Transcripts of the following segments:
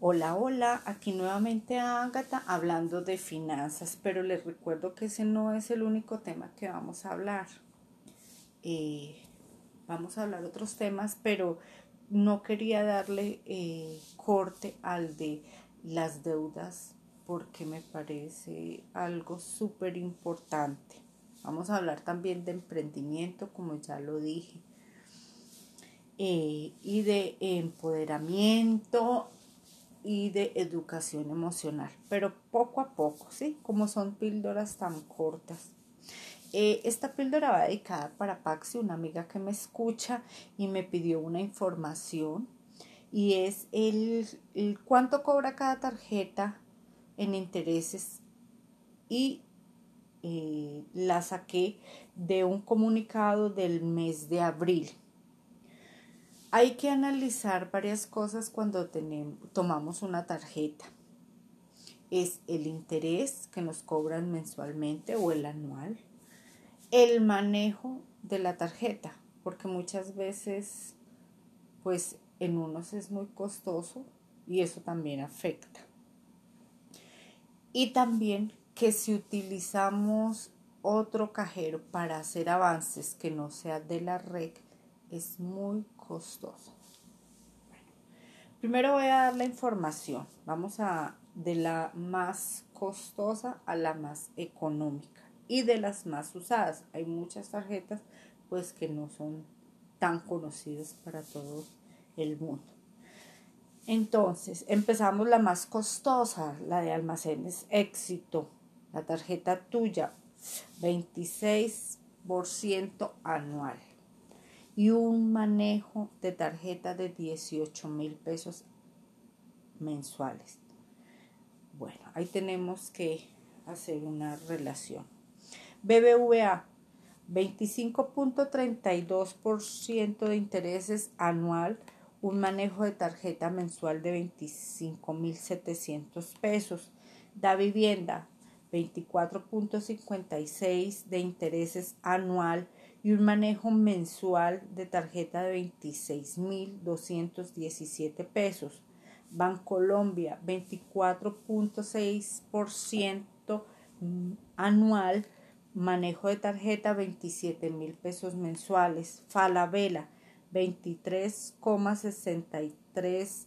Hola, hola, aquí nuevamente Ágata hablando de finanzas, pero les recuerdo que ese no es el único tema que vamos a hablar. Eh, vamos a hablar otros temas, pero no quería darle eh, corte al de las deudas porque me parece algo súper importante. Vamos a hablar también de emprendimiento, como ya lo dije, eh, y de empoderamiento y de educación emocional, pero poco a poco, ¿sí? Como son píldoras tan cortas. Eh, esta píldora va dedicada para Paxi, una amiga que me escucha y me pidió una información y es el, cuánto cobra cada tarjeta en intereses y eh, la saqué de un comunicado del mes de abril hay que analizar varias cosas cuando tenemos, tomamos una tarjeta. Es el interés que nos cobran mensualmente o el anual, el manejo de la tarjeta, porque muchas veces, pues en unos es muy costoso y eso también afecta. Y también que si utilizamos otro cajero para hacer avances que no sea de la red, es muy costoso. primero voy a dar la información. Vamos a de la más costosa a la más económica y de las más usadas. Hay muchas tarjetas pues que no son tan conocidas para todo el mundo. Entonces, empezamos la más costosa, la de almacenes éxito, la tarjeta tuya, 26% anual y un manejo de tarjeta de 18 mil pesos mensuales. Bueno, ahí tenemos que hacer una relación. BBVA, 25.32% de intereses anual, un manejo de tarjeta mensual de 25.700 pesos. Da vivienda, 24.56 de intereses anual, y un manejo mensual de tarjeta de 26.217 pesos. Bancolombia 24.6% anual, manejo de tarjeta 27 mil pesos mensuales. Falabella 23,63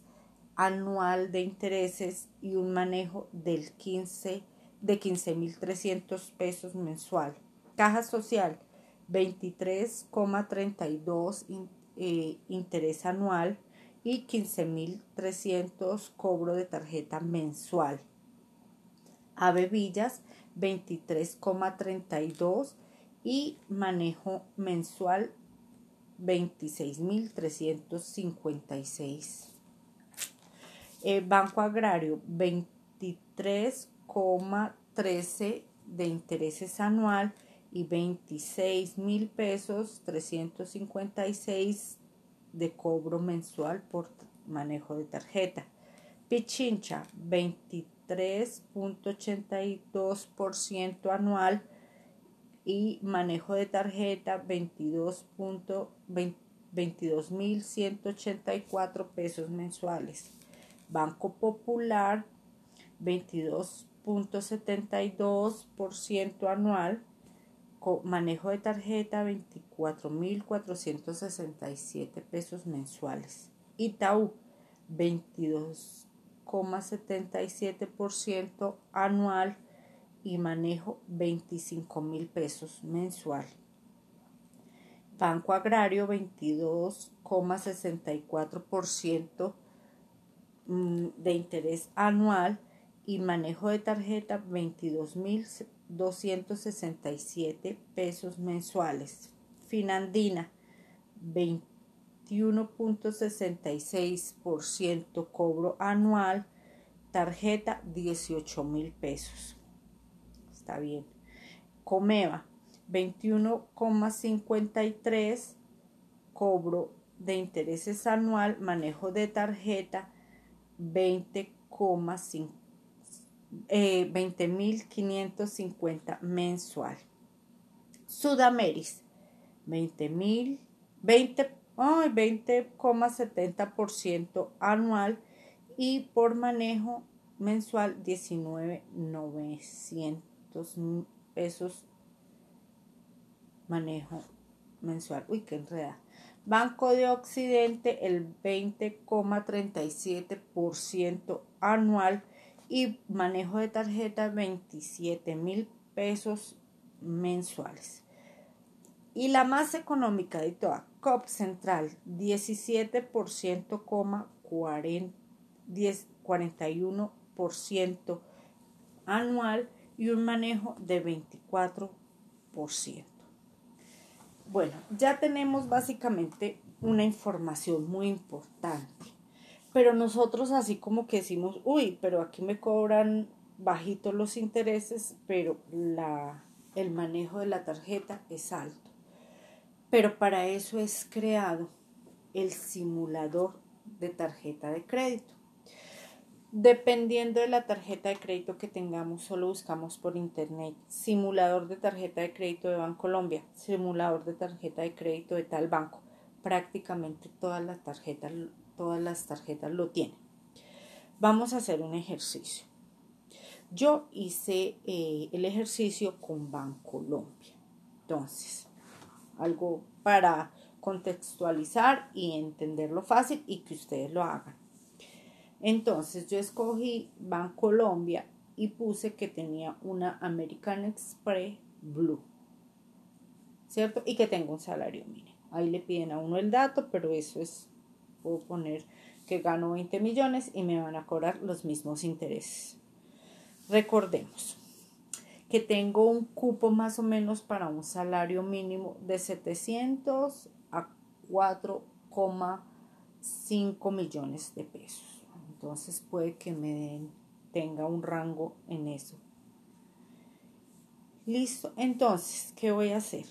anual de intereses y un manejo del 15 de 15.300 pesos mensual. Caja social 23,32 eh, interés anual y 15.300 cobro de tarjeta mensual. Ave Villas 23,32 y manejo mensual 26.356. Eh, Banco Agrario 23,13 de intereses anual y 26 mil pesos 356 de cobro mensual por manejo de tarjeta. Pichincha 23.82% anual y manejo de tarjeta 22.184 pesos mensuales. Banco Popular 22.72% anual manejo de tarjeta 24.467 pesos mensuales. Itaú 22,77% anual y manejo 25 mil pesos mensual. Banco Agrario 22,64% mm, de interés anual y manejo de tarjeta 22 mil 267 pesos mensuales. Finandina, 21.66% cobro anual. Tarjeta, 18 mil pesos. Está bien. Comeva, 21,53 cobro de intereses anual. Manejo de tarjeta, 20,5 eh, 20.550 mensual. Sudameris, 20.000, 20, 20,70% anual y por manejo mensual 19,900 pesos manejo mensual. Uy, qué enreda. Banco de Occidente el 20,37% anual y manejo de tarjeta 27 mil pesos mensuales. Y la más económica de toda, COP Central, 17%, 41% anual y un manejo de 24%. Bueno, ya tenemos básicamente una información muy importante, pero nosotros así como que decimos, uy, pero aquí me cobran bajitos los intereses, pero la, el manejo de la tarjeta es alto. Pero para eso es creado el simulador de tarjeta de crédito. Dependiendo de la tarjeta de crédito que tengamos, solo buscamos por internet simulador de tarjeta de crédito de Bancolombia, simulador de tarjeta de crédito de tal banco. Prácticamente todas las tarjetas, todas las tarjetas lo tienen. Vamos a hacer un ejercicio. Yo hice eh, el ejercicio con Bancolombia. Entonces, algo para contextualizar y entenderlo fácil y que ustedes lo hagan. Entonces yo escogí Bancolombia y puse que tenía una American Express Blue, ¿cierto? Y que tengo un salario mínimo. Ahí le piden a uno el dato, pero eso es, puedo poner que gano 20 millones y me van a cobrar los mismos intereses. Recordemos que tengo un cupo más o menos para un salario mínimo de 700 a 4,5 millones de pesos. Entonces puede que me den, tenga un rango en eso. Listo. Entonces, ¿qué voy a hacer?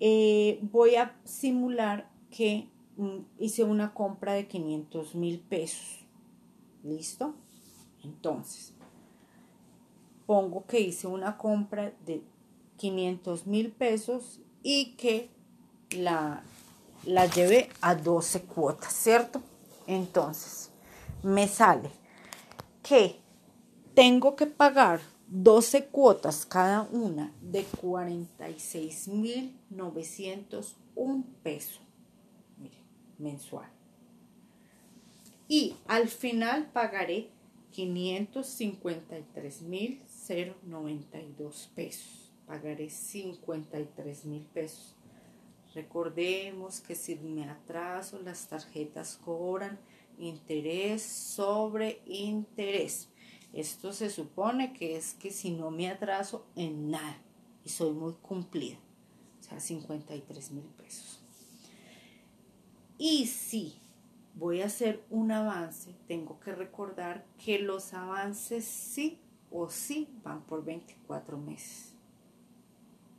Eh, voy a simular que hice una compra de 500 mil pesos. ¿Listo? Entonces, pongo que hice una compra de 500 mil pesos y que la, la llevé a 12 cuotas, ¿cierto? Entonces, me sale que tengo que pagar 12 cuotas cada una de 46.901 pesos mensual. Y al final pagaré 553.092 pesos. Pagaré 53 mil pesos. Recordemos que si me atraso, las tarjetas cobran interés sobre interés. Esto se supone que es que si no me atraso en nada y soy muy cumplida, o sea, 53 mil pesos. Y si voy a hacer un avance, tengo que recordar que los avances sí o sí van por 24 meses,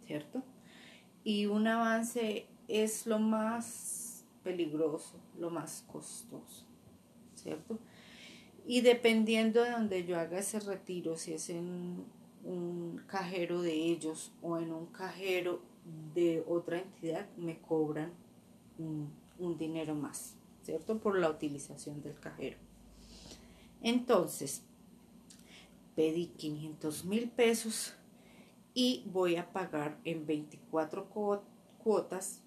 ¿cierto? y un avance es lo más peligroso, lo más costoso, ¿cierto? Y dependiendo de donde yo haga ese retiro, si es en un cajero de ellos o en un cajero de otra entidad, me cobran un, un dinero más, ¿cierto? Por la utilización del cajero. Entonces, pedí 500 mil pesos y voy a pagar en 24 cuotas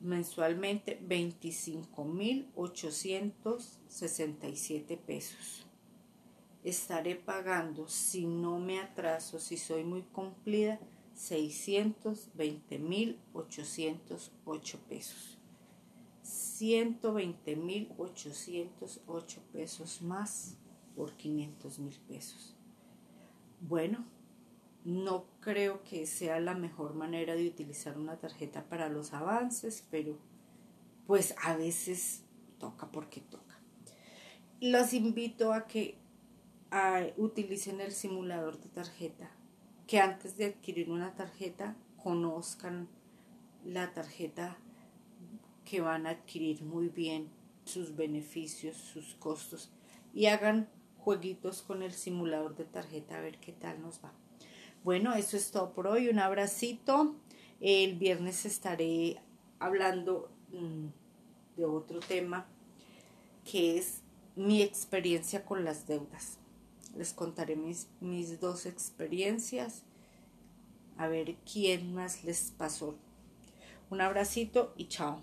mensualmente 25.867 pesos. Estaré pagando, si no me atraso, si soy muy cumplida, 620.808 pesos. 120.808 pesos más por 500 mil pesos. Bueno, no creo que sea la mejor manera de utilizar una tarjeta para los avances, pero pues a veces toca porque toca. Los invito a que utilicen el simulador de tarjeta, que antes de adquirir una tarjeta conozcan la tarjeta que van a adquirir muy bien, sus beneficios, sus costos y hagan jueguitos con el simulador de tarjeta a ver qué tal nos va. Bueno, eso es todo por hoy. Un abracito. El viernes estaré hablando mm, de otro tema que es mi experiencia con las deudas. Les contaré mis, mis dos experiencias. A ver quién más les pasó. Un abracito y chao.